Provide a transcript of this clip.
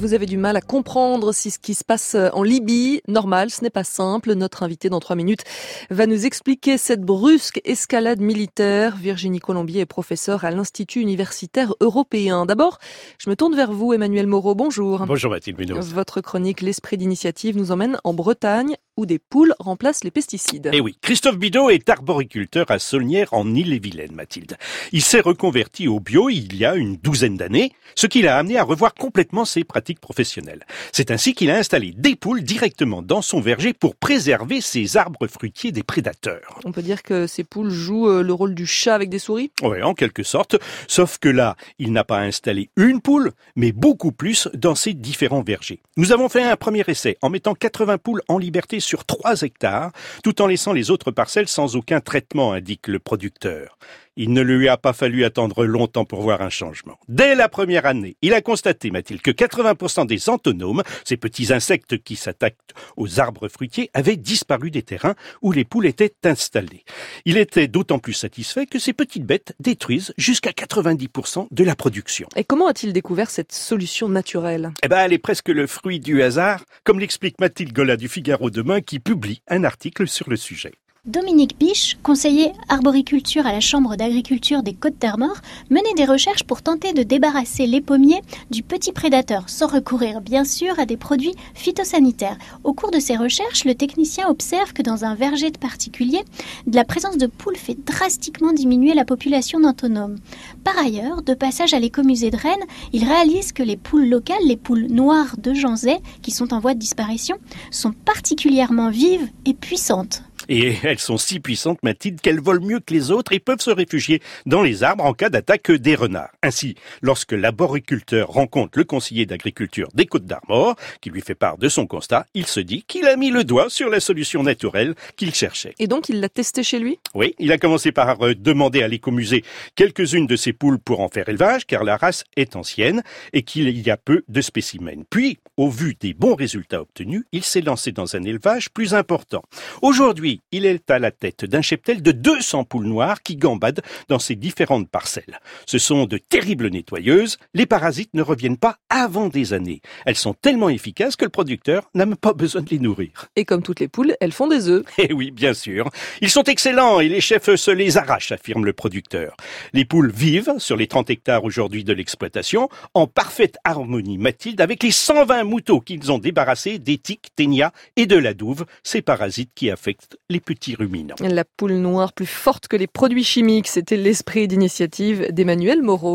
vous avez du mal à comprendre si ce qui se passe en Libye, normal, ce n'est pas simple. Notre invité dans trois minutes va nous expliquer cette brusque escalade militaire. Virginie Colombier est professeure à l'Institut universitaire européen. D'abord, je me tourne vers vous, Emmanuel Moreau. Bonjour. Bonjour Mathilde Munoz. Votre chronique L'Esprit d'initiative nous emmène en Bretagne où des poules remplacent les pesticides. Eh oui, Christophe Bidot est arboriculteur à Saulnières en Ille-et-Vilaine, Mathilde. Il s'est reconverti au bio il y a une douzaine d'années, ce qui l'a amené à revoir complètement ses pratiques professionnelles. C'est ainsi qu'il a installé des poules directement dans son verger pour préserver ses arbres fruitiers des prédateurs. On peut dire que ces poules jouent euh, le rôle du chat avec des souris? Oui, en quelque sorte, sauf que là, il n'a pas installé une poule, mais beaucoup plus dans ses différents vergers. Nous avons fait un premier essai en mettant 80 poules en liberté sur 3 hectares, tout en laissant les autres parcelles sans aucun traitement, indique le producteur. Il ne lui a pas fallu attendre longtemps pour voir un changement. Dès la première année, il a constaté, Mathilde, que 80% des antonomes, ces petits insectes qui s'attaquent aux arbres fruitiers, avaient disparu des terrains où les poules étaient installées. Il était d'autant plus satisfait que ces petites bêtes détruisent jusqu'à 90% de la production. Et comment a-t-il découvert cette solution naturelle? Eh ben, elle est presque le fruit du hasard, comme l'explique Mathilde Gola du Figaro demain qui publie un article sur le sujet. Dominique Biche, conseiller arboriculture à la Chambre d'agriculture des Côtes d'Armor, menait des recherches pour tenter de débarrasser les pommiers du petit prédateur, sans recourir bien sûr à des produits phytosanitaires. Au cours de ses recherches, le technicien observe que dans un verger de particulier, la présence de poules fait drastiquement diminuer la population d'antonomes. Par ailleurs, de passage à l'écomusée de Rennes, il réalise que les poules locales, les poules noires de Janzay, qui sont en voie de disparition, sont particulièrement vives et puissantes. Et elles sont si puissantes, Mathilde, qu'elles volent mieux que les autres et peuvent se réfugier dans les arbres en cas d'attaque des renards. Ainsi, lorsque l'arboriculteur rencontre le conseiller d'agriculture des Côtes d'Armor, qui lui fait part de son constat, il se dit qu'il a mis le doigt sur la solution naturelle qu'il cherchait. Et donc, il l'a testé chez lui? Oui, il a commencé par euh, demander à l'écomusée quelques-unes de ses poules pour en faire élevage, car la race est ancienne et qu'il y a peu de spécimens. Puis, au vu des bons résultats obtenus, il s'est lancé dans un élevage plus important. Aujourd'hui, il est à la tête d'un cheptel de 200 poules noires qui gambadent dans ses différentes parcelles. Ce sont de terribles nettoyeuses. Les parasites ne reviennent pas avant des années. Elles sont tellement efficaces que le producteur n'a même pas besoin de les nourrir. Et comme toutes les poules, elles font des œufs. Eh oui, bien sûr. Ils sont excellents et les chefs se les arrachent, affirme le producteur. Les poules vivent sur les 30 hectares aujourd'hui de l'exploitation en parfaite harmonie, Mathilde, avec les 120 moutons qu'ils ont débarrassés des tiques, ténia et de la douve, ces parasites qui affectent les petits ruminants. La poule noire plus forte que les produits chimiques, c'était l'esprit d'initiative d'Emmanuel Moreau.